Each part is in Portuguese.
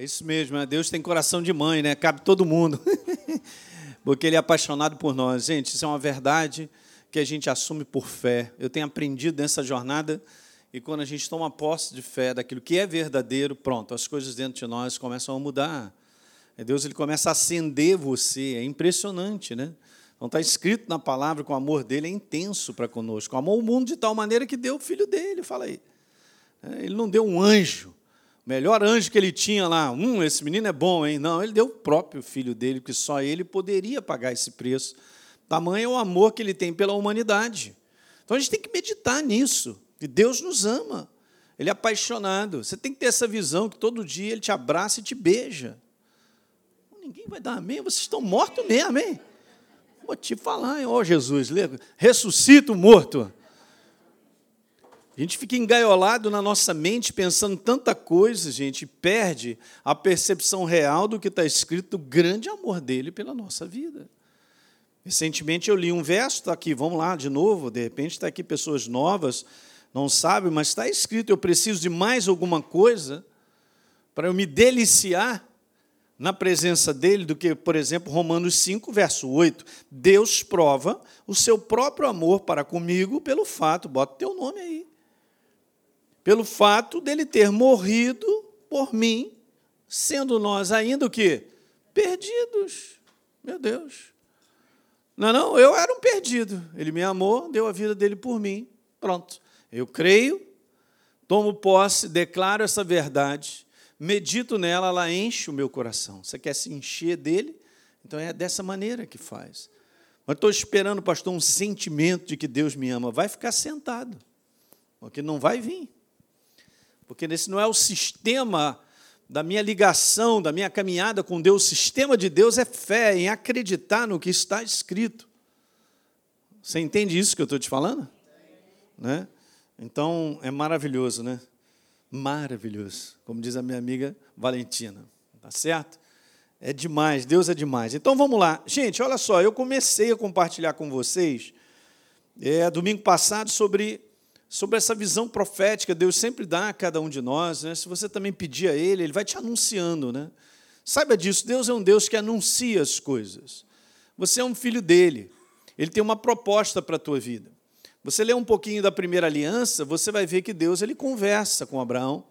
É isso mesmo, né? Deus tem coração de mãe, né? Cabe todo mundo. Porque Ele é apaixonado por nós. Gente, isso é uma verdade que a gente assume por fé. Eu tenho aprendido nessa jornada e quando a gente toma posse de fé daquilo que é verdadeiro, pronto, as coisas dentro de nós começam a mudar. É Deus ele começa a acender você, é impressionante, né? Então está escrito na palavra que o amor dele é intenso para conosco. Amou o mundo de tal maneira que deu o filho dele, fala aí. É, ele não deu um anjo, melhor anjo que ele tinha lá. Hum, esse menino é bom, hein? Não, ele deu o próprio filho dele, que só ele poderia pagar esse preço. Tamanho é o amor que ele tem pela humanidade. Então a gente tem que meditar nisso, que Deus nos ama. Ele é apaixonado. Você tem que ter essa visão que todo dia ele te abraça e te beija. Ninguém vai dar amém, vocês estão mortos mesmo, hein? Vou te falar, ó oh, Jesus, ressuscita o morto. A gente fica engaiolado na nossa mente pensando tanta coisa, gente, e perde a percepção real do que está escrito, do grande amor dele pela nossa vida. Recentemente eu li um verso, está aqui, vamos lá de novo, de repente está aqui pessoas novas, não sabem, mas está escrito: eu preciso de mais alguma coisa para eu me deliciar na presença dele do que, por exemplo, Romanos 5, verso 8. Deus prova o seu próprio amor para comigo pelo fato, bota teu nome aí, pelo fato dele ter morrido por mim, sendo nós ainda o quê? Perdidos. Meu Deus. Não, não, eu era um perdido. Ele me amou, deu a vida dele por mim. Pronto. Eu creio, tomo posse, declaro essa verdade medito nela, ela enche o meu coração. Você quer se encher dele? Então é dessa maneira que faz. Mas estou esperando, pastor, um sentimento de que Deus me ama. Vai ficar sentado, porque não vai vir. Porque esse não é o sistema da minha ligação, da minha caminhada com Deus. O sistema de Deus é fé, em acreditar no que está escrito. Você entende isso que eu estou te falando? Né? Então é maravilhoso, né? maravilhoso, como diz a minha amiga Valentina. Tá certo? É demais, Deus é demais. Então vamos lá. Gente, olha só, eu comecei a compartilhar com vocês é, domingo passado sobre, sobre essa visão profética. Deus sempre dá a cada um de nós. Né? Se você também pedir a Ele, Ele vai te anunciando. Né? Saiba disso, Deus é um Deus que anuncia as coisas. Você é um filho dele. Ele tem uma proposta para a tua vida. Você lê um pouquinho da primeira aliança, você vai ver que Deus ele conversa com Abraão.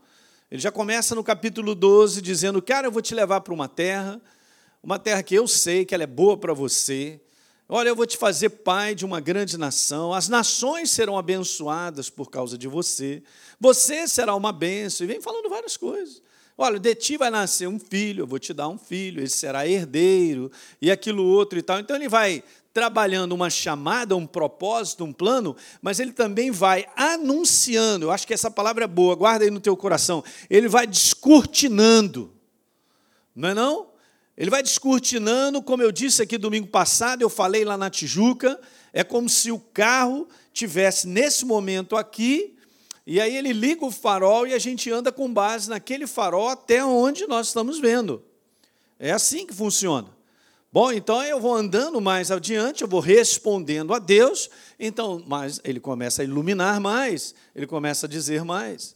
Ele já começa no capítulo 12 dizendo: "Cara, eu vou te levar para uma terra, uma terra que eu sei que ela é boa para você. Olha, eu vou te fazer pai de uma grande nação. As nações serão abençoadas por causa de você. Você será uma bênção." E vem falando várias coisas. Olha, de ti vai nascer um filho, eu vou te dar um filho, ele será herdeiro, e aquilo outro e tal. Então ele vai trabalhando uma chamada, um propósito, um plano, mas ele também vai anunciando. Eu acho que essa palavra é boa, guarda aí no teu coração. Ele vai descortinando. Não é não? Ele vai descortinando, como eu disse aqui domingo passado, eu falei lá na Tijuca, é como se o carro tivesse nesse momento aqui, e aí ele liga o farol e a gente anda com base naquele farol até onde nós estamos vendo. É assim que funciona. Bom, então eu vou andando mais adiante, eu vou respondendo a Deus, então, mas ele começa a iluminar mais, ele começa a dizer mais.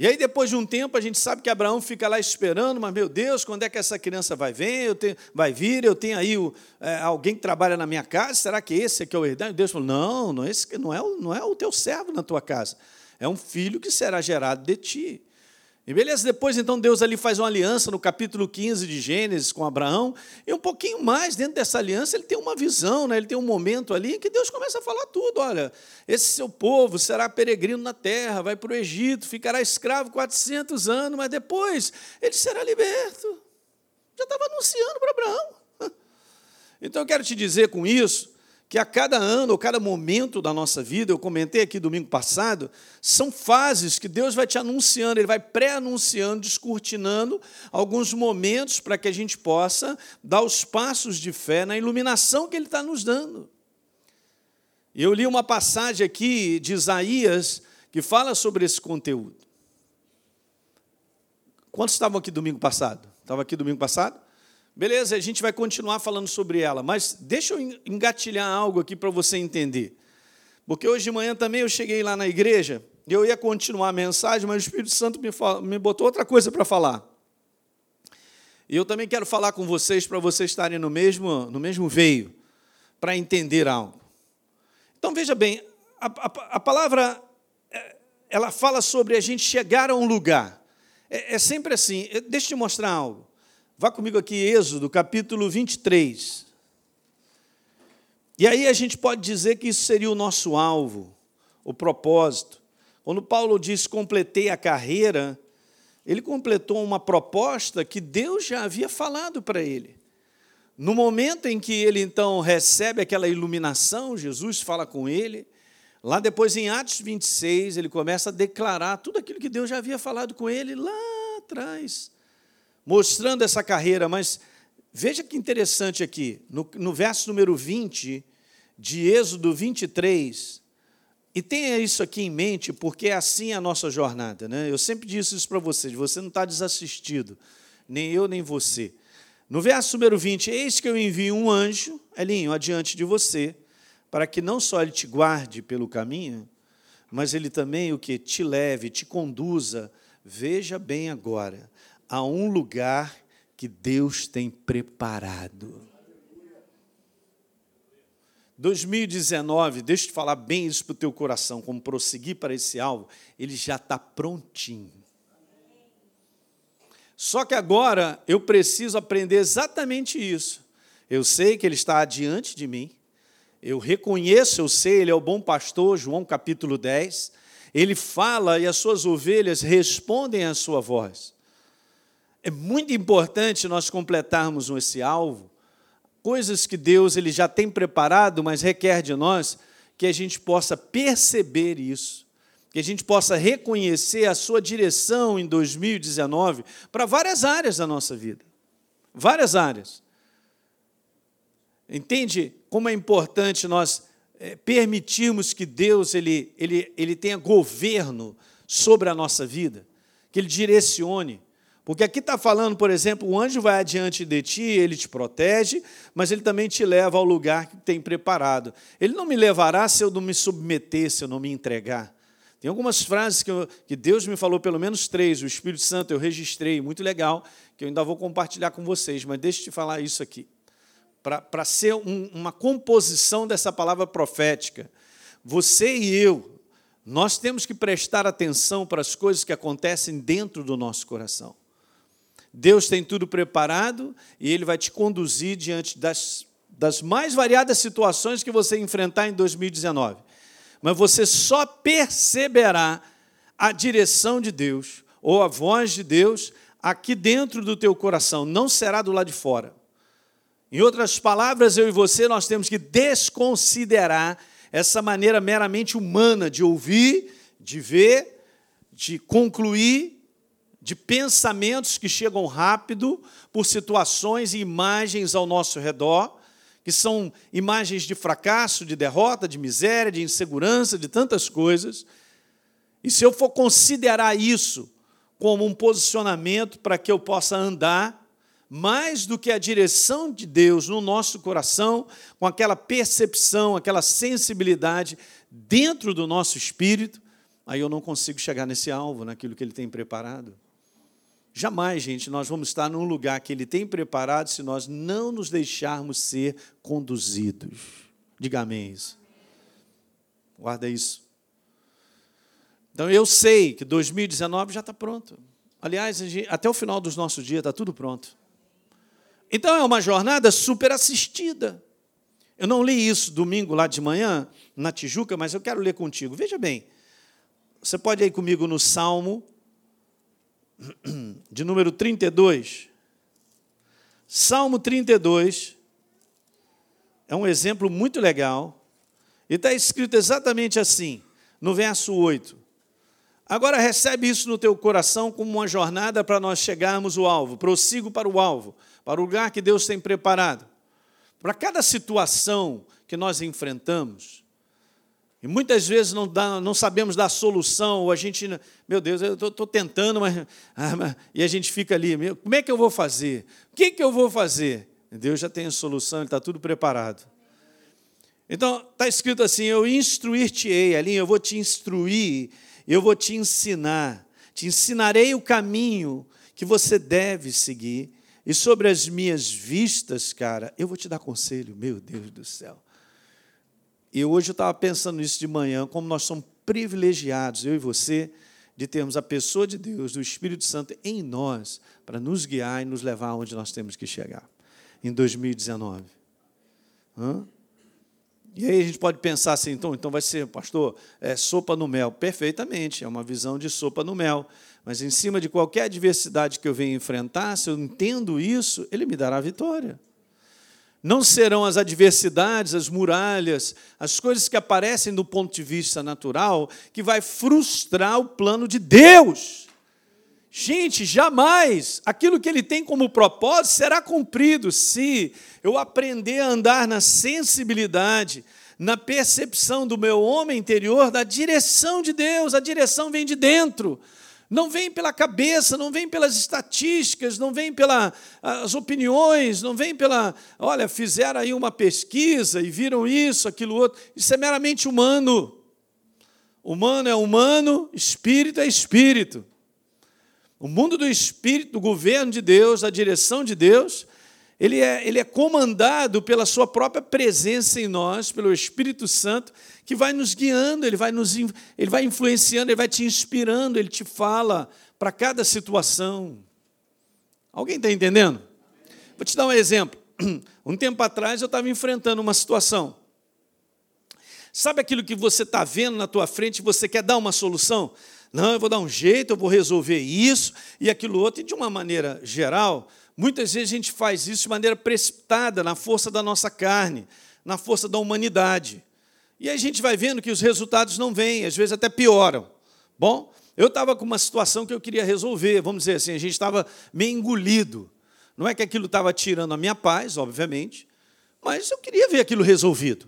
E aí, depois de um tempo, a gente sabe que Abraão fica lá esperando, mas, meu Deus, quando é que essa criança vai vir? Eu tenho, vai vir, eu tenho aí o, é, alguém que trabalha na minha casa, será que esse aqui é o herdeiro? Deus falou, não, não, esse não é, não é o teu servo na tua casa, é um filho que será gerado de ti. E beleza, depois então Deus ali faz uma aliança no capítulo 15 de Gênesis com Abraão, e um pouquinho mais dentro dessa aliança ele tem uma visão, né? ele tem um momento ali em que Deus começa a falar tudo: olha, esse seu povo será peregrino na terra, vai para o Egito, ficará escravo 400 anos, mas depois ele será liberto. Já estava anunciando para Abraão. Então eu quero te dizer com isso que a cada ano, ou cada momento da nossa vida, eu comentei aqui domingo passado, são fases que Deus vai te anunciando, Ele vai pré-anunciando, descortinando alguns momentos para que a gente possa dar os passos de fé na iluminação que Ele está nos dando. Eu li uma passagem aqui de Isaías que fala sobre esse conteúdo. Quantos estavam aqui domingo passado? Estava aqui domingo passado? Beleza, a gente vai continuar falando sobre ela, mas deixa eu engatilhar algo aqui para você entender. Porque hoje de manhã também eu cheguei lá na igreja, e eu ia continuar a mensagem, mas o Espírito Santo me, me botou outra coisa para falar. E eu também quero falar com vocês para vocês estarem no mesmo, no mesmo veio, para entender algo. Então veja bem, a, a, a, palavra é, ela fala sobre a gente chegar a um lugar. É, é sempre assim. Deixa eu te mostrar algo. Vá comigo aqui, Êxodo, capítulo 23. E aí a gente pode dizer que isso seria o nosso alvo, o propósito. Quando Paulo diz completei a carreira, ele completou uma proposta que Deus já havia falado para ele. No momento em que ele então recebe aquela iluminação, Jesus fala com ele. Lá depois, em Atos 26, ele começa a declarar tudo aquilo que Deus já havia falado com ele lá atrás, mostrando essa carreira. Mas veja que interessante aqui, no, no verso número 20 de Êxodo 23, e tenha isso aqui em mente, porque é assim a nossa jornada. Né? Eu sempre disse isso para vocês: você não está desassistido, nem eu, nem você. No verso número 20, eis que eu envio um anjo, Elinho, adiante de você, para que não só ele te guarde pelo caminho, mas ele também o que te leve, te conduza, veja bem agora, a um lugar que Deus tem preparado. 2019, deixa eu te falar bem isso para o teu coração, como prosseguir para esse alvo, ele já está prontinho. Só que agora eu preciso aprender exatamente isso. Eu sei que Ele está adiante de mim, eu reconheço, eu sei, Ele é o bom pastor, João capítulo 10. Ele fala e as suas ovelhas respondem à sua voz. É muito importante nós completarmos esse alvo, coisas que Deus ele já tem preparado, mas requer de nós que a gente possa perceber isso que a gente possa reconhecer a sua direção em 2019 para várias áreas da nossa vida. Várias áreas. Entende como é importante nós é, permitirmos que Deus ele, ele, ele tenha governo sobre a nossa vida, que Ele direcione. Porque aqui está falando, por exemplo, o anjo vai adiante de ti, ele te protege, mas ele também te leva ao lugar que tem preparado. Ele não me levará se eu não me submeter, se eu não me entregar. Tem algumas frases que, eu, que Deus me falou, pelo menos três, o Espírito Santo eu registrei, muito legal, que eu ainda vou compartilhar com vocês, mas deixa eu te falar isso aqui. Para ser um, uma composição dessa palavra profética, você e eu, nós temos que prestar atenção para as coisas que acontecem dentro do nosso coração. Deus tem tudo preparado e Ele vai te conduzir diante das, das mais variadas situações que você enfrentar em 2019 mas você só perceberá a direção de Deus ou a voz de Deus aqui dentro do teu coração, não será do lado de fora. Em outras palavras, eu e você nós temos que desconsiderar essa maneira meramente humana de ouvir, de ver, de concluir, de pensamentos que chegam rápido por situações e imagens ao nosso redor que são imagens de fracasso, de derrota, de miséria, de insegurança, de tantas coisas. E se eu for considerar isso como um posicionamento para que eu possa andar mais do que a direção de Deus no nosso coração, com aquela percepção, aquela sensibilidade dentro do nosso espírito, aí eu não consigo chegar nesse alvo, naquilo que Ele tem preparado. Jamais, gente, nós vamos estar num lugar que Ele tem preparado se nós não nos deixarmos ser conduzidos. Diga amém isso. Guarda isso. Então eu sei que 2019 já está pronto. Aliás, até o final dos nossos dias está tudo pronto. Então é uma jornada super assistida. Eu não li isso domingo lá de manhã, na Tijuca, mas eu quero ler contigo. Veja bem, você pode ir comigo no Salmo de número 32. Salmo 32 é um exemplo muito legal. E está escrito exatamente assim, no verso 8. Agora recebe isso no teu coração como uma jornada para nós chegarmos ao alvo. Prossigo para o alvo, para o lugar que Deus tem preparado. Para cada situação que nós enfrentamos, e muitas vezes não, dá, não sabemos dar solução, ou a gente, meu Deus, eu estou tentando, mas, ah, mas, E a gente fica ali, como é que eu vou fazer? O que, que eu vou fazer? Deus já tem a solução, Ele está tudo preparado. Então, está escrito assim: Eu instruir-te-ei, ali, eu vou te instruir, eu vou te ensinar, te ensinarei o caminho que você deve seguir. E sobre as minhas vistas, cara, eu vou te dar conselho, meu Deus do céu. E hoje eu estava pensando nisso de manhã, como nós somos privilegiados, eu e você, de termos a pessoa de Deus, do Espírito Santo em nós, para nos guiar e nos levar aonde nós temos que chegar, em 2019. Hã? E aí a gente pode pensar assim, então, então vai ser, pastor, é, sopa no mel. Perfeitamente, é uma visão de sopa no mel. Mas em cima de qualquer adversidade que eu venha enfrentar, se eu entendo isso, ele me dará vitória. Não serão as adversidades, as muralhas, as coisas que aparecem do ponto de vista natural que vai frustrar o plano de Deus. Gente, jamais aquilo que ele tem como propósito será cumprido se eu aprender a andar na sensibilidade, na percepção do meu homem interior, da direção de Deus. A direção vem de dentro. Não vem pela cabeça, não vem pelas estatísticas, não vem pelas opiniões, não vem pela. Olha, fizeram aí uma pesquisa e viram isso, aquilo outro. Isso é meramente humano. Humano é humano, espírito é espírito. O mundo do Espírito, do governo de Deus, da direção de Deus, ele é, ele é comandado pela sua própria presença em nós, pelo Espírito Santo, que vai nos guiando, ele vai, nos, ele vai influenciando, ele vai te inspirando, ele te fala para cada situação. Alguém está entendendo? Vou te dar um exemplo. Um tempo atrás eu estava enfrentando uma situação. Sabe aquilo que você está vendo na tua frente e você quer dar uma solução? Não, eu vou dar um jeito, eu vou resolver isso e aquilo outro. E de uma maneira geral, muitas vezes a gente faz isso de maneira precipitada, na força da nossa carne, na força da humanidade. E a gente vai vendo que os resultados não vêm, às vezes até pioram. Bom, eu estava com uma situação que eu queria resolver, vamos dizer assim, a gente estava meio engolido. Não é que aquilo estava tirando a minha paz, obviamente, mas eu queria ver aquilo resolvido.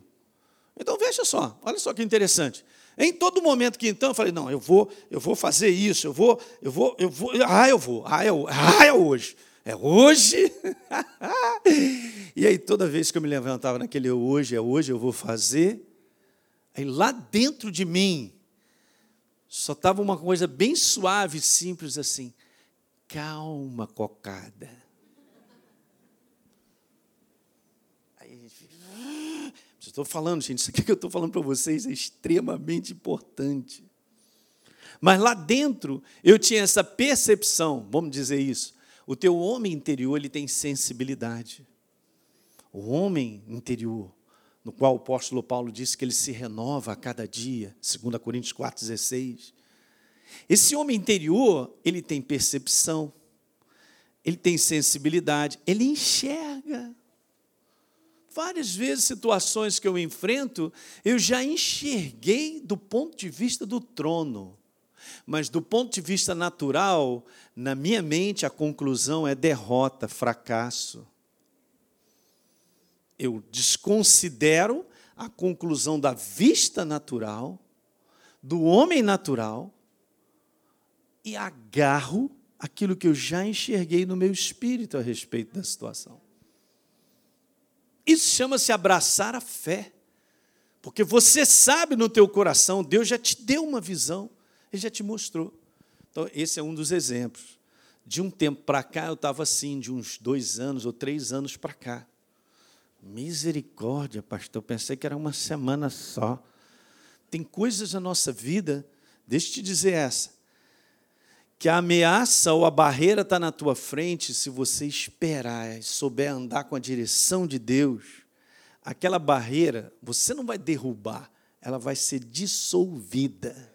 Então veja só, olha só que interessante. Em todo momento que então eu falei, não, eu vou, eu vou fazer isso, eu vou, eu vou, eu vou, ah, eu vou, ah, é, ah, é hoje. É hoje. e aí toda vez que eu me levantava naquele hoje, é hoje, eu vou fazer. Aí lá dentro de mim só estava uma coisa bem suave, simples assim. Calma, cocada. Estou falando, gente, isso aqui que eu estou falando para vocês é extremamente importante. Mas lá dentro eu tinha essa percepção, vamos dizer isso. O teu homem interior ele tem sensibilidade. O homem interior, no qual o apóstolo Paulo disse que ele se renova a cada dia, 2 Coríntios 4,16. Esse homem interior, ele tem percepção, ele tem sensibilidade, ele enxerga. Várias vezes, situações que eu enfrento, eu já enxerguei do ponto de vista do trono. Mas do ponto de vista natural, na minha mente, a conclusão é derrota, fracasso. Eu desconsidero a conclusão da vista natural, do homem natural, e agarro aquilo que eu já enxerguei no meu espírito a respeito da situação. Isso chama-se abraçar a fé. Porque você sabe no teu coração, Deus já te deu uma visão, Ele já te mostrou. Então, esse é um dos exemplos. De um tempo para cá, eu estava assim, de uns dois anos ou três anos para cá. Misericórdia, pastor, pensei que era uma semana só. Tem coisas na nossa vida, deixa eu te dizer essa, que a ameaça ou a barreira está na tua frente, se você esperar e souber andar com a direção de Deus, aquela barreira você não vai derrubar, ela vai ser dissolvida.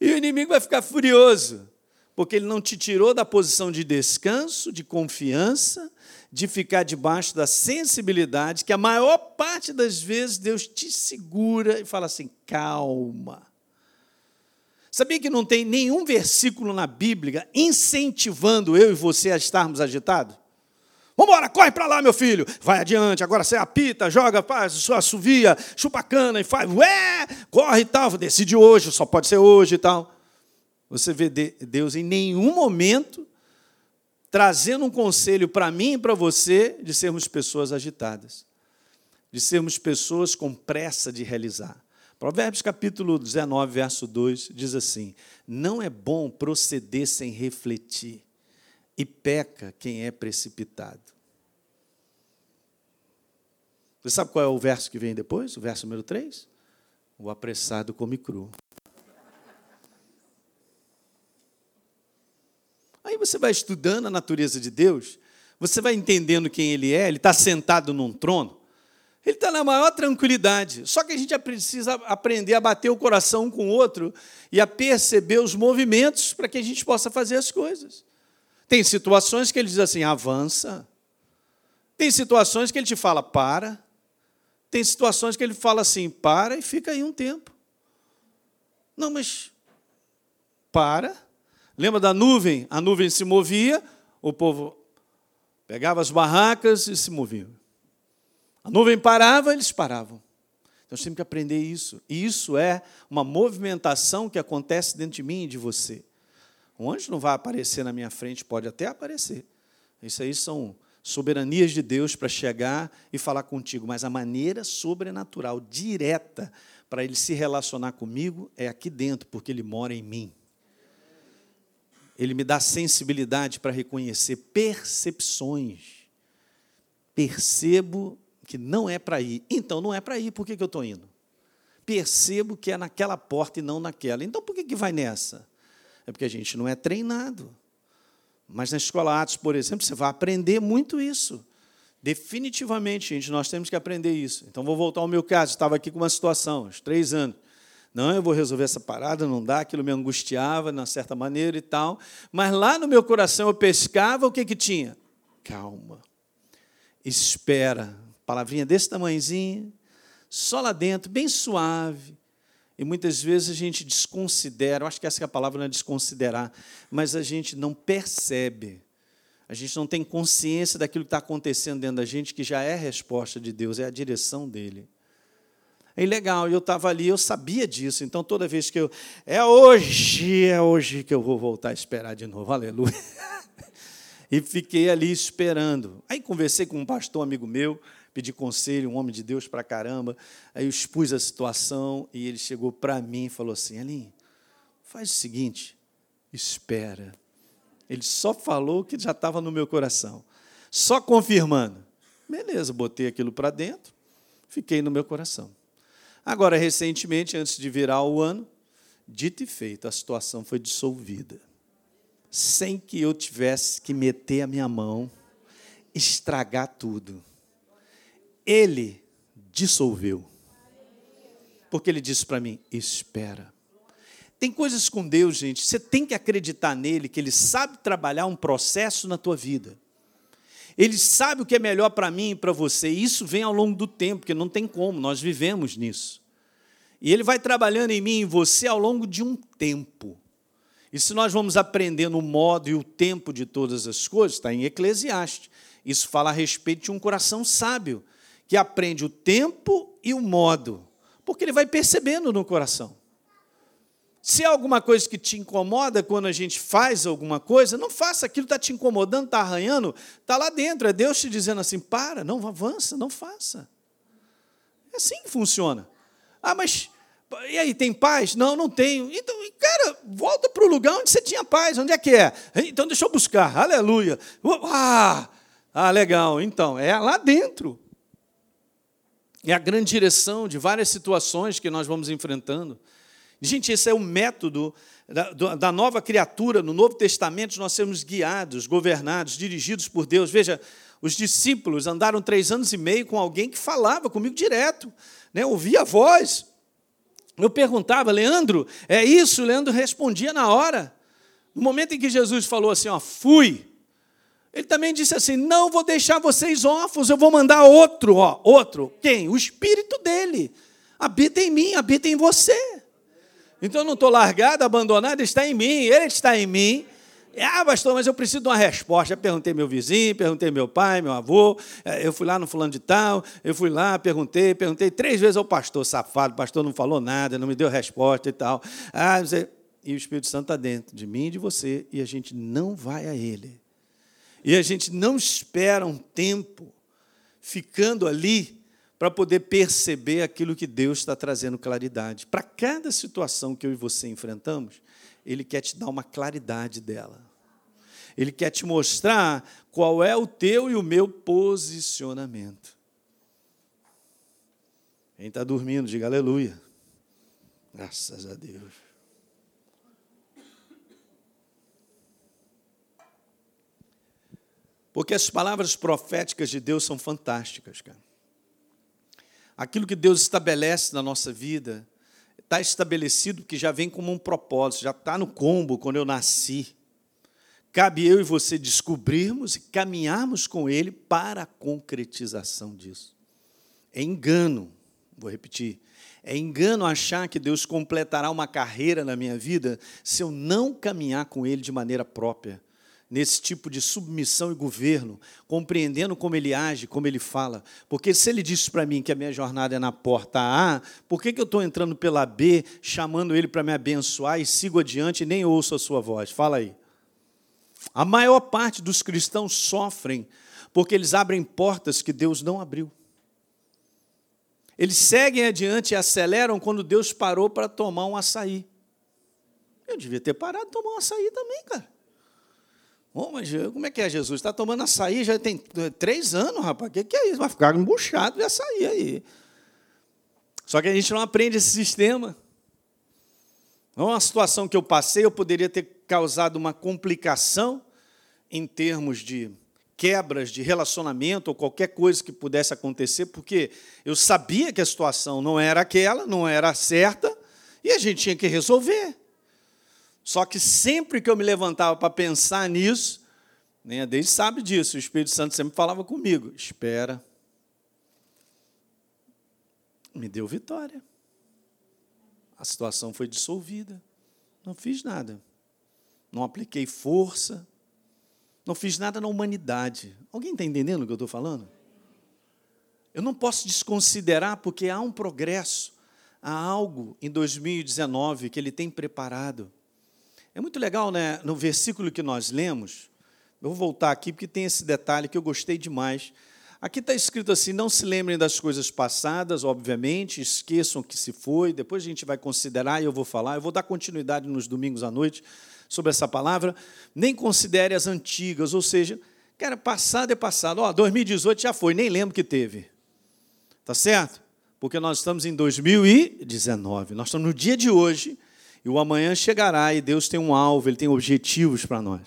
E o inimigo vai ficar furioso, porque ele não te tirou da posição de descanso, de confiança, de ficar debaixo da sensibilidade, que a maior parte das vezes Deus te segura e fala assim: calma Sabia que não tem nenhum versículo na Bíblia incentivando eu e você a estarmos agitados? Vamos embora, corre para lá, meu filho. Vai adiante, agora você apita, joga, faz, assovia, chupa cana e faz, ué, corre e tal. Decide hoje, só pode ser hoje e tal. Você vê Deus em nenhum momento trazendo um conselho para mim e para você de sermos pessoas agitadas, de sermos pessoas com pressa de realizar. Provérbios capítulo 19, verso 2 diz assim: Não é bom proceder sem refletir, e peca quem é precipitado. Você sabe qual é o verso que vem depois? O verso número 3? O apressado come cru. Aí você vai estudando a natureza de Deus, você vai entendendo quem Ele é, Ele está sentado num trono, Ele está na maior tranquilidade. Só que a gente precisa aprender a bater o coração um com o outro e a perceber os movimentos para que a gente possa fazer as coisas. Tem situações que Ele diz assim, avança. Tem situações que Ele te fala, para. Tem situações que Ele fala assim, para e fica aí um tempo. Não, mas para Lembra da nuvem? A nuvem se movia, o povo pegava as barracas e se movia. A nuvem parava, eles paravam. Então, nós temos que aprender isso. E isso é uma movimentação que acontece dentro de mim e de você. Um anjo não vai aparecer na minha frente, pode até aparecer. Isso aí são soberanias de Deus para chegar e falar contigo, mas a maneira sobrenatural, direta, para ele se relacionar comigo é aqui dentro, porque ele mora em mim. Ele me dá sensibilidade para reconhecer percepções. Percebo que não é para ir. Então, não é para ir, por que, que eu estou indo? Percebo que é naquela porta e não naquela. Então, por que, que vai nessa? É porque a gente não é treinado. Mas na escola Atos, por exemplo, você vai aprender muito isso. Definitivamente, gente, nós temos que aprender isso. Então, vou voltar ao meu caso. Estava aqui com uma situação, uns três anos. Não, eu vou resolver essa parada, não dá, aquilo me angustiava, de uma certa maneira e tal. Mas lá no meu coração eu pescava, o que, que tinha? Calma. Espera. Palavrinha desse tamanhozinho, só lá dentro, bem suave. E muitas vezes a gente desconsidera, acho que essa é a palavra não é desconsiderar, mas a gente não percebe, a gente não tem consciência daquilo que está acontecendo dentro da gente, que já é a resposta de Deus, é a direção dele. É legal, eu estava ali, eu sabia disso, então toda vez que eu. É hoje, é hoje que eu vou voltar a esperar de novo, aleluia. e fiquei ali esperando. Aí conversei com um pastor amigo meu, pedi conselho, um homem de Deus para caramba. Aí eu expus a situação e ele chegou para mim e falou assim: Aline, faz o seguinte, espera. Ele só falou o que já estava no meu coração, só confirmando. Beleza, botei aquilo para dentro, fiquei no meu coração. Agora, recentemente, antes de virar o ano, dito e feito, a situação foi dissolvida. Sem que eu tivesse que meter a minha mão, estragar tudo. Ele dissolveu. Porque ele disse para mim: espera. Tem coisas com Deus, gente, você tem que acreditar nele, que ele sabe trabalhar um processo na tua vida. Ele sabe o que é melhor para mim e para você. E isso vem ao longo do tempo, porque não tem como, nós vivemos nisso. E ele vai trabalhando em mim e em você ao longo de um tempo. E se nós vamos aprendendo o modo e o tempo de todas as coisas, está em Eclesiastes. Isso fala a respeito de um coração sábio, que aprende o tempo e o modo, porque ele vai percebendo no coração. Se há alguma coisa que te incomoda quando a gente faz alguma coisa, não faça aquilo está te incomodando, está arranhando, está lá dentro. É Deus te dizendo assim: para, não avança, não faça. É assim que funciona. Ah, mas e aí, tem paz? Não, não tenho. Então, cara, volta para o lugar onde você tinha paz. Onde é que é? Então, deixa eu buscar. Aleluia. Ah, legal. Então, é lá dentro. É a grande direção de várias situações que nós vamos enfrentando. Gente, esse é o método da, da, nova criatura. No Novo Testamento, nós somos guiados, governados, dirigidos por Deus. Veja, os discípulos andaram três anos e meio com alguém que falava comigo direto, né? ouvia a voz. Eu perguntava, Leandro, é isso? Leandro respondia na hora. No momento em que Jesus falou assim, ó, fui, ele também disse assim: não vou deixar vocês órfãos, eu vou mandar outro, ó, outro. Quem? O Espírito dele. Habita em mim, habita em você. Então eu não estou largado, abandonado, está em mim, ele está em mim. Ah, pastor, mas eu preciso de uma resposta. Eu perguntei meu vizinho, perguntei meu pai, meu avô, eh, eu fui lá no fulano de tal, eu fui lá, perguntei, perguntei três vezes ao pastor, safado, o pastor não falou nada, não me deu resposta e tal. Ah. E o Espírito Santo está dentro de mim e de você, e a gente não vai a ele. E a gente não espera um tempo ficando ali para poder perceber aquilo que Deus está trazendo claridade. Para cada situação que eu e você enfrentamos, Ele quer te dar uma claridade dela. Ele quer te mostrar qual é o teu e o meu posicionamento. Quem está dormindo, diga aleluia. Graças a Deus. Porque as palavras proféticas de Deus são fantásticas, cara. Aquilo que Deus estabelece na nossa vida está estabelecido que já vem como um propósito, já está no combo quando eu nasci. Cabe eu e você descobrirmos e caminharmos com Ele para a concretização disso. É engano, vou repetir, é engano achar que Deus completará uma carreira na minha vida se eu não caminhar com Ele de maneira própria nesse tipo de submissão e governo, compreendendo como ele age, como ele fala. Porque se ele disse para mim que a minha jornada é na porta A, por que, que eu estou entrando pela B, chamando ele para me abençoar e sigo adiante e nem ouço a sua voz? Fala aí. A maior parte dos cristãos sofrem porque eles abrem portas que Deus não abriu. Eles seguem adiante e aceleram quando Deus parou para tomar um açaí. Eu devia ter parado de tomar um açaí também, cara. Oh, mas como é que é, Jesus? Está tomando açaí já tem três anos, rapaz. O que, que é isso? Vai ficar embuchado de açaí aí. Só que a gente não aprende esse sistema. Não é uma situação que eu passei, eu poderia ter causado uma complicação em termos de quebras de relacionamento ou qualquer coisa que pudesse acontecer, porque eu sabia que a situação não era aquela, não era certa, e a gente tinha que resolver. Só que sempre que eu me levantava para pensar nisso, nem a Deise sabe disso, o Espírito Santo sempre falava comigo: espera. Me deu vitória. A situação foi dissolvida. Não fiz nada. Não apliquei força. Não fiz nada na humanidade. Alguém está entendendo o que eu estou falando? Eu não posso desconsiderar, porque há um progresso, há algo em 2019 que ele tem preparado. É muito legal, né? No versículo que nós lemos, eu vou voltar aqui porque tem esse detalhe que eu gostei demais. Aqui está escrito assim: não se lembrem das coisas passadas, obviamente, esqueçam que se foi. Depois a gente vai considerar e eu vou falar. Eu vou dar continuidade nos domingos à noite sobre essa palavra. Nem considere as antigas, ou seja, cara, passado é passado. Ó, 2018 já foi, nem lembro que teve. Tá certo? Porque nós estamos em 2019. Nós estamos no dia de hoje e o amanhã chegará e Deus tem um alvo, Ele tem objetivos para nós.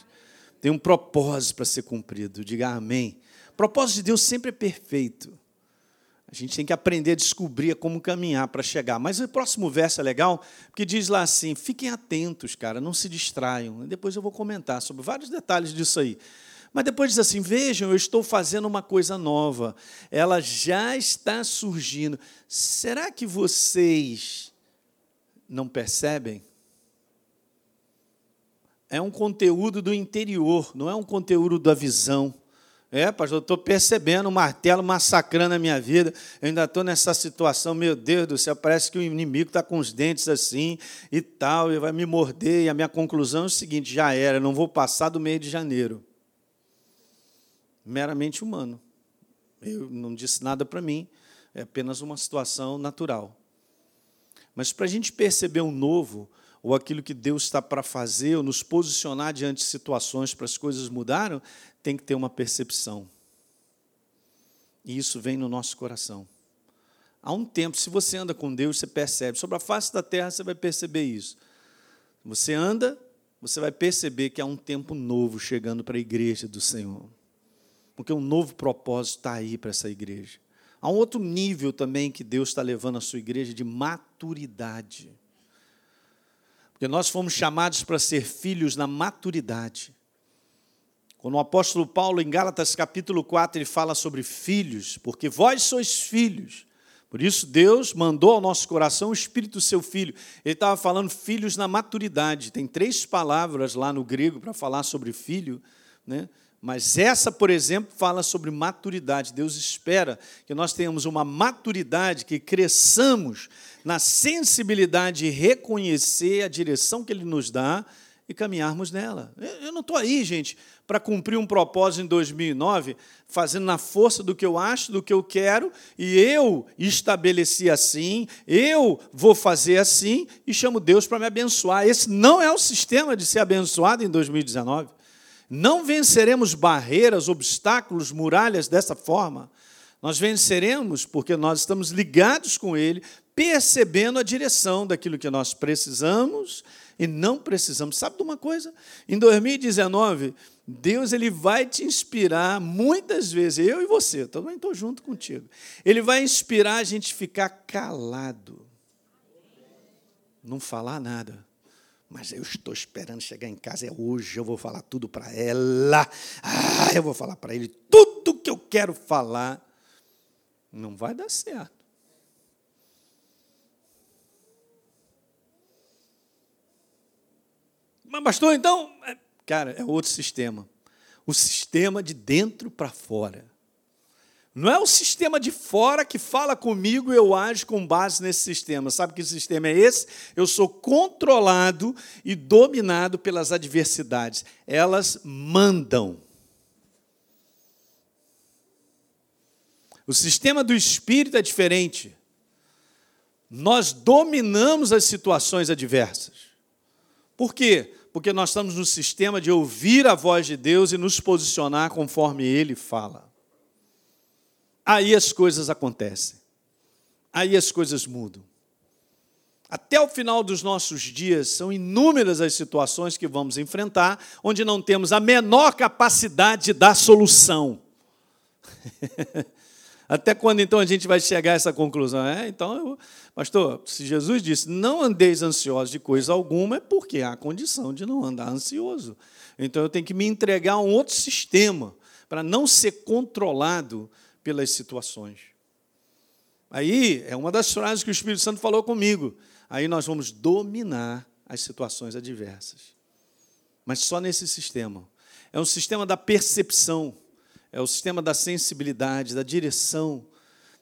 Tem um propósito para ser cumprido. Diga amém. O propósito de Deus sempre é perfeito. A gente tem que aprender a descobrir como caminhar para chegar. Mas o próximo verso é legal, porque diz lá assim: fiquem atentos, cara, não se distraiam. Depois eu vou comentar sobre vários detalhes disso aí. Mas depois diz assim: vejam, eu estou fazendo uma coisa nova, ela já está surgindo. Será que vocês não percebem? é um conteúdo do interior, não é um conteúdo da visão. É, pastor, estou percebendo o martelo massacrando a minha vida. Eu ainda estou nessa situação, meu Deus do céu, parece que o inimigo está com os dentes assim e tal, e vai me morder. E a minha conclusão é o seguinte: já era, não vou passar do mês de janeiro. Meramente humano. Eu não disse nada para mim, é apenas uma situação natural. Mas para a gente perceber um novo, ou aquilo que Deus está para fazer, ou nos posicionar diante de situações para as coisas mudarem, tem que ter uma percepção. E isso vem no nosso coração. Há um tempo, se você anda com Deus, você percebe. Sobre a face da terra, você vai perceber isso. Você anda, você vai perceber que há um tempo novo chegando para a igreja do Senhor. Porque um novo propósito está aí para essa igreja. Há um outro nível também que Deus está levando a sua igreja de maturidade. Porque nós fomos chamados para ser filhos na maturidade. Quando o apóstolo Paulo, em Gálatas capítulo 4, ele fala sobre filhos, porque vós sois filhos. Por isso, Deus mandou ao nosso coração o Espírito do seu Filho. Ele estava falando filhos na maturidade. Tem três palavras lá no grego para falar sobre filho, né? Mas essa, por exemplo, fala sobre maturidade. Deus espera que nós tenhamos uma maturidade, que cresçamos na sensibilidade de reconhecer a direção que Ele nos dá e caminharmos nela. Eu não estou aí, gente, para cumprir um propósito em 2009, fazendo na força do que eu acho, do que eu quero, e eu estabeleci assim, eu vou fazer assim, e chamo Deus para me abençoar. Esse não é o sistema de ser abençoado em 2019. Não venceremos barreiras, obstáculos, muralhas dessa forma. Nós venceremos porque nós estamos ligados com Ele, percebendo a direção daquilo que nós precisamos e não precisamos. Sabe de uma coisa? Em 2019, Deus ele vai te inspirar muitas vezes, eu e você, também estou junto contigo. Ele vai inspirar a gente ficar calado, não falar nada. Mas eu estou esperando chegar em casa, é hoje, eu vou falar tudo para ela. Ah, eu vou falar para ele tudo que eu quero falar. Não vai dar certo. Mas, pastor, então, é, cara, é outro sistema. O sistema de dentro para fora. Não é o sistema de fora que fala comigo e eu ajo com base nesse sistema. Sabe que sistema é esse? Eu sou controlado e dominado pelas adversidades. Elas mandam. O sistema do espírito é diferente. Nós dominamos as situações adversas. Por quê? porque nós estamos no sistema de ouvir a voz de Deus e nos posicionar conforme Ele fala. Aí as coisas acontecem, aí as coisas mudam. Até o final dos nossos dias, são inúmeras as situações que vamos enfrentar, onde não temos a menor capacidade da solução. Até quando então a gente vai chegar a essa conclusão? É, então, eu, pastor, se Jesus disse, não andeis ansiosos de coisa alguma, é porque há condição de não andar ansioso. Então eu tenho que me entregar a um outro sistema para não ser controlado pelas situações. Aí é uma das frases que o Espírito Santo falou comigo. Aí nós vamos dominar as situações adversas. Mas só nesse sistema. É um sistema da percepção é o sistema da sensibilidade, da direção,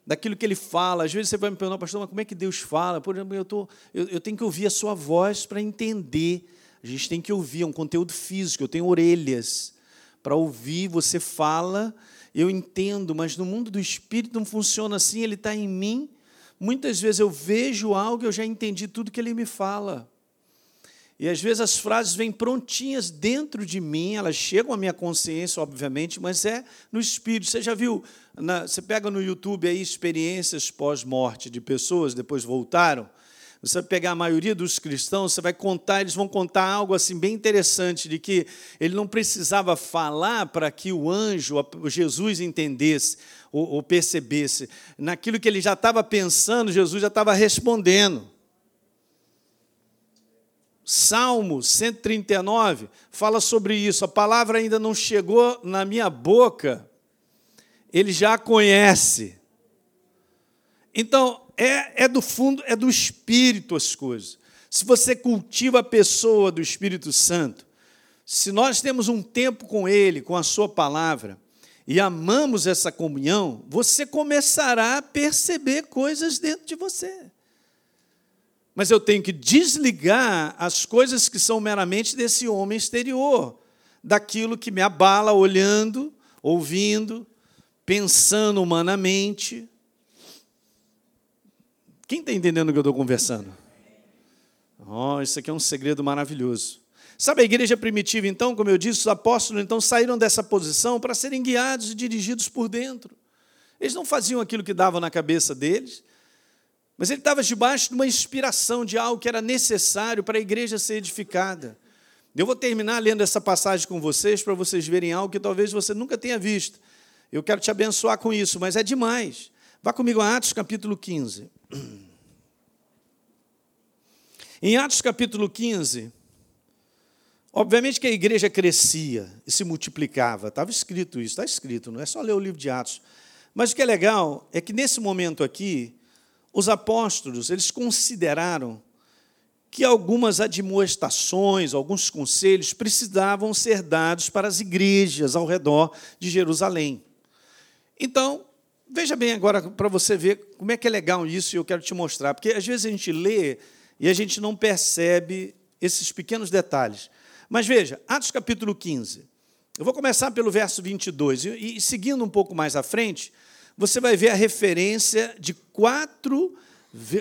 daquilo que ele fala. Às vezes você vai me perguntar, pastor, mas como é que Deus fala? Por exemplo, eu, tô, eu, eu tenho que ouvir a sua voz para entender. A gente tem que ouvir, é um conteúdo físico, eu tenho orelhas para ouvir, você fala, eu entendo, mas no mundo do espírito não funciona assim, ele está em mim. Muitas vezes eu vejo algo e eu já entendi tudo que ele me fala. E às vezes as frases vêm prontinhas dentro de mim, elas chegam à minha consciência, obviamente, mas é no espírito. Você já viu, na, você pega no YouTube aí experiências pós-morte de pessoas, depois voltaram. Você vai pegar a maioria dos cristãos, você vai contar, eles vão contar algo assim bem interessante, de que ele não precisava falar para que o anjo, Jesus entendesse ou, ou percebesse. Naquilo que ele já estava pensando, Jesus já estava respondendo. Salmo 139 fala sobre isso. A palavra ainda não chegou na minha boca, ele já conhece. Então, é, é do fundo, é do espírito as coisas. Se você cultiva a pessoa do Espírito Santo, se nós temos um tempo com Ele, com a Sua palavra, e amamos essa comunhão, você começará a perceber coisas dentro de você mas eu tenho que desligar as coisas que são meramente desse homem exterior, daquilo que me abala olhando, ouvindo, pensando humanamente. Quem está entendendo o que eu estou conversando? Oh, isso aqui é um segredo maravilhoso. Sabe a igreja primitiva, então, como eu disse, os apóstolos então saíram dessa posição para serem guiados e dirigidos por dentro. Eles não faziam aquilo que dava na cabeça deles, mas ele estava debaixo de uma inspiração de algo que era necessário para a igreja ser edificada. Eu vou terminar lendo essa passagem com vocês para vocês verem algo que talvez você nunca tenha visto. Eu quero te abençoar com isso, mas é demais. Vá comigo a Atos capítulo 15. Em Atos capítulo 15, obviamente que a igreja crescia e se multiplicava. Estava escrito isso, está escrito, não é só ler o livro de Atos. Mas o que é legal é que nesse momento aqui, os apóstolos, eles consideraram que algumas admoestações, alguns conselhos precisavam ser dados para as igrejas ao redor de Jerusalém. Então, veja bem agora para você ver como é que é legal isso e eu quero te mostrar, porque às vezes a gente lê e a gente não percebe esses pequenos detalhes. Mas veja, Atos capítulo 15. Eu vou começar pelo verso 22. E, seguindo um pouco mais à frente, você vai ver a referência de quatro,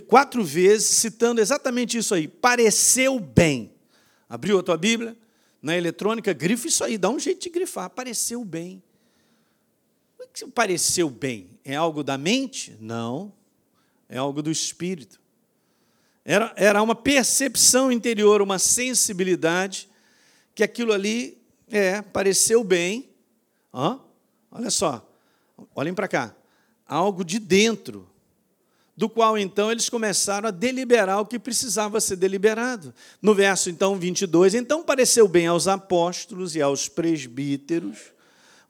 quatro vezes, citando exatamente isso aí. Pareceu bem. Abriu a tua Bíblia? Na eletrônica, grifa isso aí, dá um jeito de grifar. Pareceu bem. O que pareceu bem? É algo da mente? Não. É algo do espírito. Era, era uma percepção interior, uma sensibilidade, que aquilo ali é, pareceu bem. Olha só, olhem para cá. Algo de dentro, do qual então eles começaram a deliberar o que precisava ser deliberado. No verso então 22, então pareceu bem aos apóstolos e aos presbíteros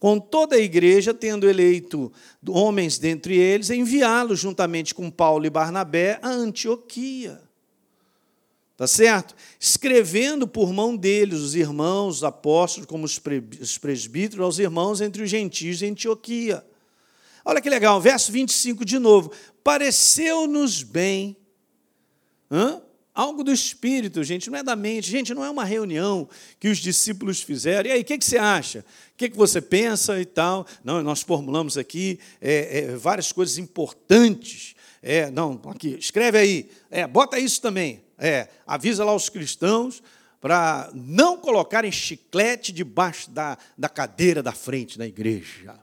com toda a igreja, tendo eleito homens dentre eles, enviá-los juntamente com Paulo e Barnabé a Antioquia. Tá certo? Escrevendo por mão deles, os irmãos, os apóstolos, como os presbíteros, aos irmãos entre os gentios de Antioquia. Olha que legal, verso 25 de novo. Pareceu-nos bem. Hã? Algo do espírito, gente, não é da mente. Gente, não é uma reunião que os discípulos fizeram. E aí, o que, que você acha? O que, que você pensa e tal? Não, nós formulamos aqui é, é, várias coisas importantes. É, não, aqui, escreve aí. É, bota isso também. É, avisa lá os cristãos para não colocarem chiclete debaixo da, da cadeira da frente da igreja.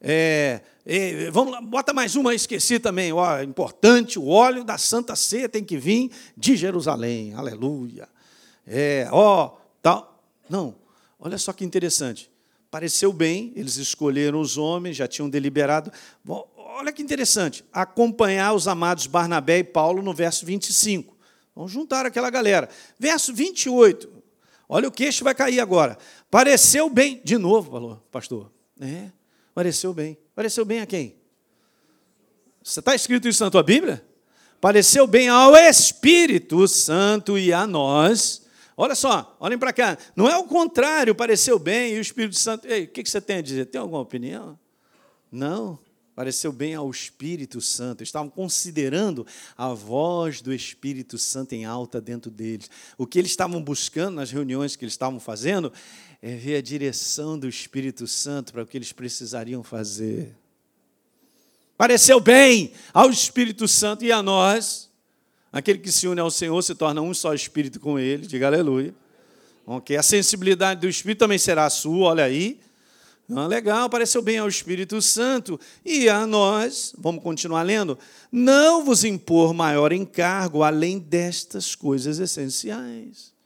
É, é, vamos lá, bota mais uma, esqueci também, ó, importante, o óleo da Santa Ceia tem que vir de Jerusalém, aleluia. É, ó, tal. Não, olha só que interessante. Pareceu bem, eles escolheram os homens, já tinham deliberado. Bom, olha que interessante, acompanhar os amados Barnabé e Paulo no verso 25. Vamos juntar aquela galera. Verso 28, olha o queixo vai cair agora. Pareceu bem, de novo, falou, pastor. É, Pareceu bem. Pareceu bem a quem? Você está escrito isso na tua Bíblia? Pareceu bem ao Espírito Santo e a nós. Olha só, olhem para cá. Não é o contrário, pareceu bem e o Espírito Santo. Ei, o que você tem a dizer? Tem alguma opinião? Não. Pareceu bem ao Espírito Santo. Estavam considerando a voz do Espírito Santo em alta dentro deles. O que eles estavam buscando nas reuniões que eles estavam fazendo é ver a direção do Espírito Santo para o que eles precisariam fazer. Pareceu bem ao Espírito Santo e a nós. Aquele que se une ao Senhor se torna um só Espírito com Ele, diga aleluia. Ok, a sensibilidade do Espírito também será sua, olha aí. Ah, legal, pareceu bem ao Espírito Santo. E a nós, vamos continuar lendo, não vos impor maior encargo além destas coisas essenciais.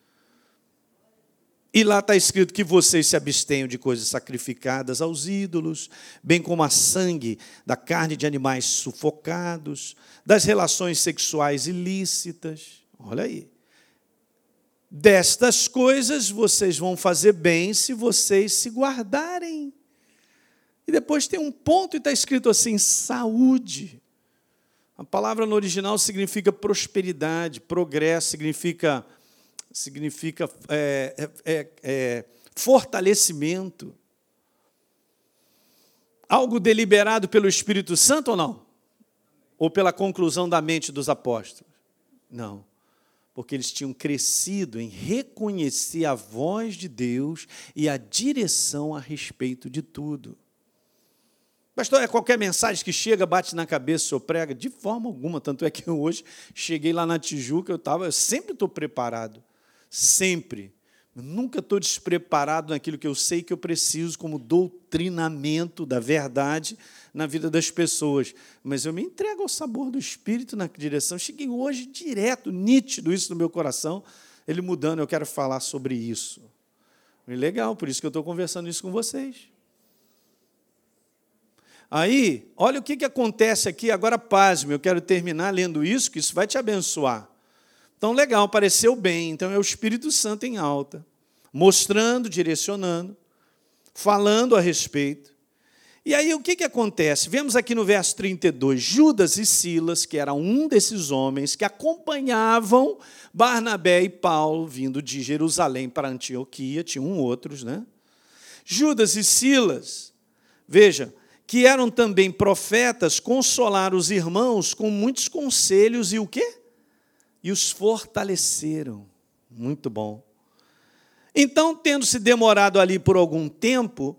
E lá está escrito que vocês se abstenham de coisas sacrificadas aos ídolos, bem como a sangue da carne de animais sufocados, das relações sexuais ilícitas. Olha aí. Destas coisas vocês vão fazer bem se vocês se guardarem. E depois tem um ponto e está escrito assim: saúde. A palavra no original significa prosperidade, progresso, significa significa é, é, é, é, fortalecimento. Algo deliberado pelo Espírito Santo ou não? Ou pela conclusão da mente dos apóstolos? Não. Porque eles tinham crescido em reconhecer a voz de Deus e a direção a respeito de tudo. Pastor, é qualquer mensagem que chega, bate na cabeça, o senhor prega? De forma alguma. Tanto é que hoje cheguei lá na Tijuca, eu, tava, eu sempre estou preparado sempre. Nunca estou despreparado naquilo que eu sei que eu preciso como doutrinamento da verdade na vida das pessoas. Mas eu me entrego ao sabor do Espírito na direção. Cheguei hoje direto, nítido isso no meu coração, ele mudando, eu quero falar sobre isso. E legal, por isso que eu estou conversando isso com vocês. Aí, olha o que, que acontece aqui, agora pasme, eu quero terminar lendo isso, que isso vai te abençoar. Então, legal, pareceu bem. Então, é o Espírito Santo em alta, mostrando, direcionando, falando a respeito. E aí, o que, que acontece? Vemos aqui no verso 32, Judas e Silas, que era um desses homens que acompanhavam Barnabé e Paulo vindo de Jerusalém para Antioquia, tinham outros, né? Judas e Silas, veja, que eram também profetas, consolaram os irmãos com muitos conselhos e o quê? E os fortaleceram. Muito bom. Então, tendo se demorado ali por algum tempo,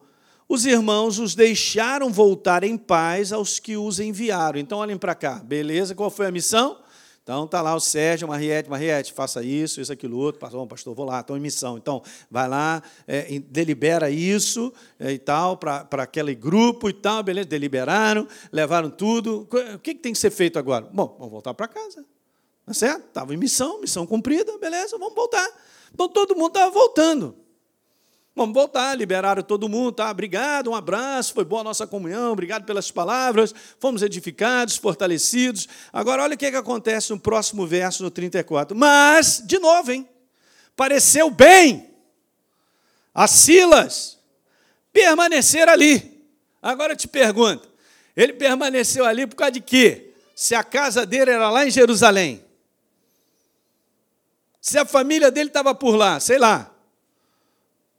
os irmãos os deixaram voltar em paz aos que os enviaram. Então, olhem para cá, beleza? Qual foi a missão? Então, está lá o Sérgio, Mariette, Mariette, faça isso, isso, aquilo, outro. Pastor, pastor vou lá, estou em missão. Então, vai lá, é, delibera isso é, e tal, para aquele grupo e tal, beleza? Deliberaram, levaram tudo. O que, que tem que ser feito agora? Bom, vamos voltar para casa. Tá certo? Estava em missão, missão cumprida, beleza, vamos voltar. Então, todo mundo estava voltando. Vamos voltar, liberaram todo mundo, tá? Obrigado, um abraço, foi boa a nossa comunhão, obrigado pelas palavras, fomos edificados, fortalecidos. Agora, olha o que, que acontece no próximo verso, no 34. Mas, de novo, hein? Pareceu bem a Silas permanecer ali. Agora eu te pergunto, ele permaneceu ali por causa de quê? Se a casa dele era lá em Jerusalém, se a família dele estava por lá, sei lá,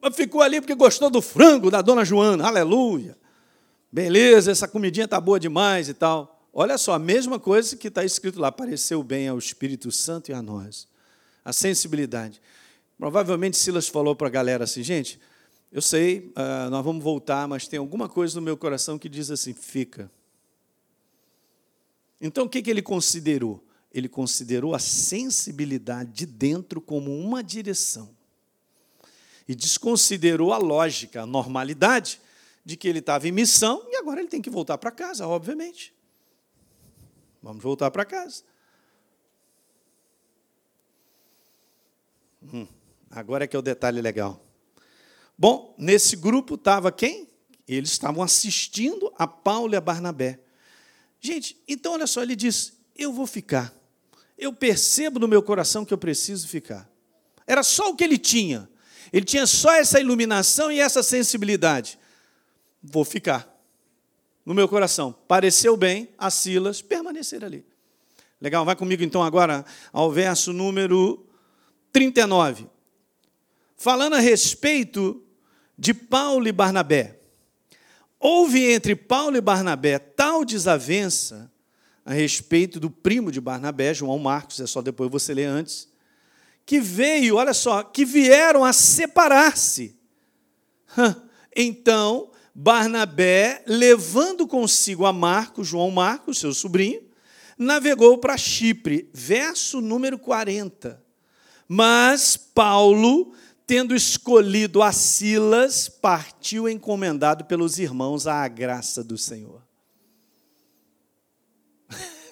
mas ficou ali porque gostou do frango da dona Joana, aleluia. Beleza, essa comidinha está boa demais e tal. Olha só, a mesma coisa que está escrito lá, pareceu bem ao Espírito Santo e a nós. A sensibilidade. Provavelmente Silas falou para a galera assim, gente, eu sei, uh, nós vamos voltar, mas tem alguma coisa no meu coração que diz assim, fica. Então o que, que ele considerou? Ele considerou a sensibilidade de dentro como uma direção e desconsiderou a lógica, a normalidade de que ele estava em missão e agora ele tem que voltar para casa, obviamente. Vamos voltar para casa. Hum, agora é que é o detalhe legal. Bom, nesse grupo estava quem? Eles estavam assistindo a Paulo e a Barnabé. Gente, então olha só, ele diz: Eu vou ficar. Eu percebo no meu coração que eu preciso ficar. Era só o que ele tinha. Ele tinha só essa iluminação e essa sensibilidade. Vou ficar no meu coração. Pareceu bem a Silas permanecer ali. Legal, vai comigo então agora ao verso número 39. Falando a respeito de Paulo e Barnabé. Houve entre Paulo e Barnabé tal desavença a respeito do primo de Barnabé, João Marcos, é só depois você ler antes, que veio, olha só, que vieram a separar-se. Então, Barnabé, levando consigo a Marcos, João Marcos, seu sobrinho, navegou para Chipre, verso número 40. Mas Paulo, tendo escolhido a Silas, partiu encomendado pelos irmãos à graça do Senhor.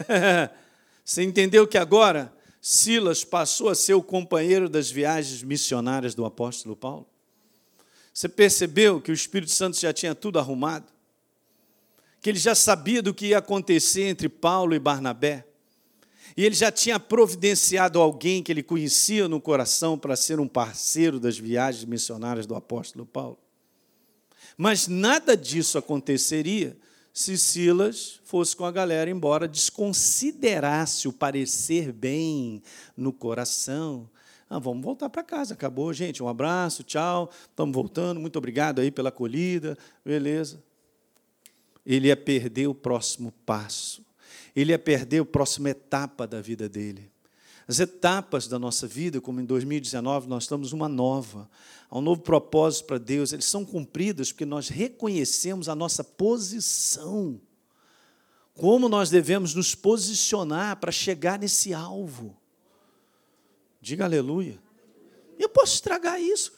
Você entendeu que agora Silas passou a ser o companheiro das viagens missionárias do apóstolo Paulo? Você percebeu que o Espírito Santo já tinha tudo arrumado? Que ele já sabia do que ia acontecer entre Paulo e Barnabé? E ele já tinha providenciado alguém que ele conhecia no coração para ser um parceiro das viagens missionárias do apóstolo Paulo? Mas nada disso aconteceria se Silas fosse com a galera embora, desconsiderasse o parecer bem no coração. Ah, vamos voltar para casa, acabou, gente. Um abraço, tchau, estamos voltando, muito obrigado aí pela acolhida, beleza. Ele ia perder o próximo passo, ele ia perder a próxima etapa da vida dele. As etapas da nossa vida, como em 2019 nós estamos uma nova, há um novo propósito para Deus, eles são cumpridas porque nós reconhecemos a nossa posição. Como nós devemos nos posicionar para chegar nesse alvo. Diga aleluia. Eu posso estragar isso,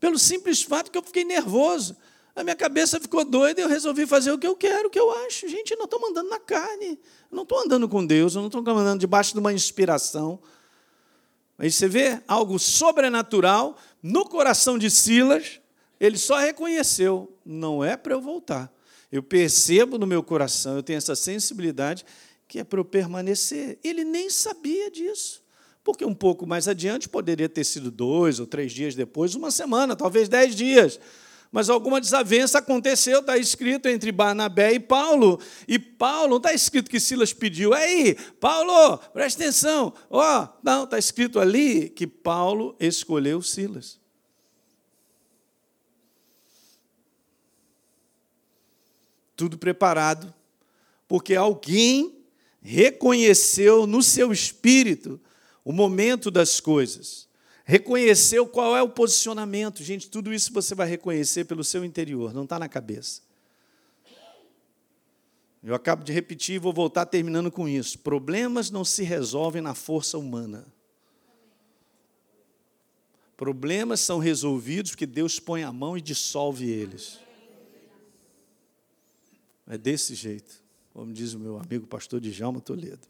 pelo simples fato que eu fiquei nervoso. A minha cabeça ficou doida e eu resolvi fazer o que eu quero, o que eu acho. Gente, eu não estou mandando na carne. Eu não estou andando com Deus, eu não estou andando debaixo de uma inspiração. Aí você vê algo sobrenatural no coração de Silas, ele só reconheceu: não é para eu voltar. Eu percebo no meu coração, eu tenho essa sensibilidade que é para eu permanecer. Ele nem sabia disso. Porque um pouco mais adiante poderia ter sido dois ou três dias depois, uma semana, talvez dez dias mas alguma desavença aconteceu, está escrito entre Barnabé e Paulo. E Paulo, não está escrito que Silas pediu, aí, Paulo, presta atenção. Ó, oh, não, está escrito ali que Paulo escolheu Silas. Tudo preparado, porque alguém reconheceu no seu espírito o momento das coisas Reconheceu qual é o posicionamento. Gente, tudo isso você vai reconhecer pelo seu interior, não está na cabeça. Eu acabo de repetir e vou voltar terminando com isso. Problemas não se resolvem na força humana. Problemas são resolvidos porque Deus põe a mão e dissolve eles. É desse jeito, como diz o meu amigo pastor Djalma Toledo.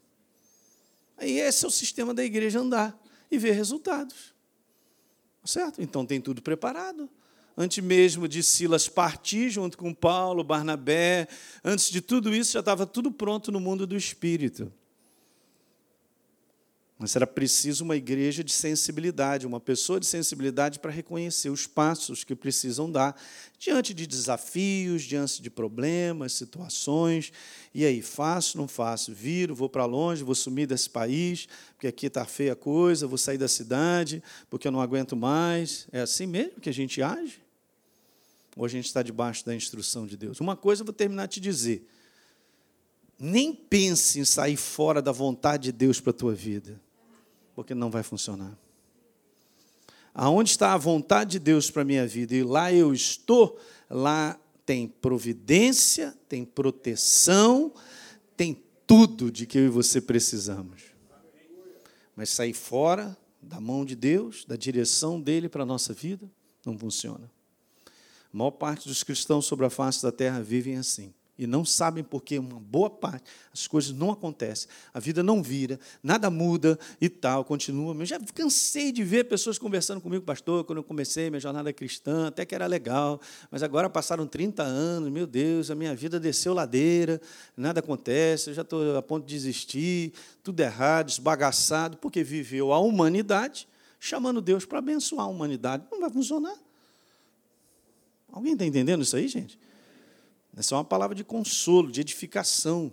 Aí esse é o sistema da igreja andar e ver resultados. Certo? Então tem tudo preparado. Antes mesmo de Silas partir junto com Paulo, Barnabé, antes de tudo isso já estava tudo pronto no mundo do espírito. Mas era preciso uma igreja de sensibilidade, uma pessoa de sensibilidade para reconhecer os passos que precisam dar diante de desafios, diante de problemas, situações. E aí, faço, não faço? Viro, vou para longe, vou sumir desse país, porque aqui está feia a coisa, vou sair da cidade, porque eu não aguento mais. É assim mesmo que a gente age? Ou a gente está debaixo da instrução de Deus? Uma coisa eu vou terminar de te dizer. Nem pense em sair fora da vontade de Deus para a tua vida porque não vai funcionar. Aonde está a vontade de Deus para a minha vida e lá eu estou, lá tem providência, tem proteção, tem tudo de que eu e você precisamos. Mas sair fora da mão de Deus, da direção dele para a nossa vida, não funciona. A maior parte dos cristãos sobre a face da terra vivem assim e não sabem porque uma boa parte as coisas não acontecem, a vida não vira, nada muda e tal, continua. Eu já cansei de ver pessoas conversando comigo, pastor, quando eu comecei minha jornada cristã, até que era legal, mas agora passaram 30 anos, meu Deus, a minha vida desceu ladeira, nada acontece, eu já estou a ponto de desistir, tudo errado, esbagaçado, porque viveu a humanidade chamando Deus para abençoar a humanidade. Não vai funcionar. Alguém está entendendo isso aí, gente? Essa é uma palavra de consolo, de edificação.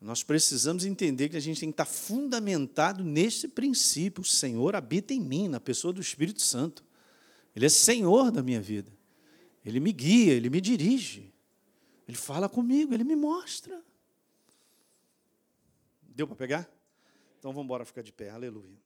Nós precisamos entender que a gente tem que estar fundamentado nesse princípio. O Senhor habita em mim, na pessoa do Espírito Santo. Ele é Senhor da minha vida. Ele me guia, ele me dirige. Ele fala comigo, ele me mostra. Deu para pegar? Então vamos embora ficar de pé. Aleluia.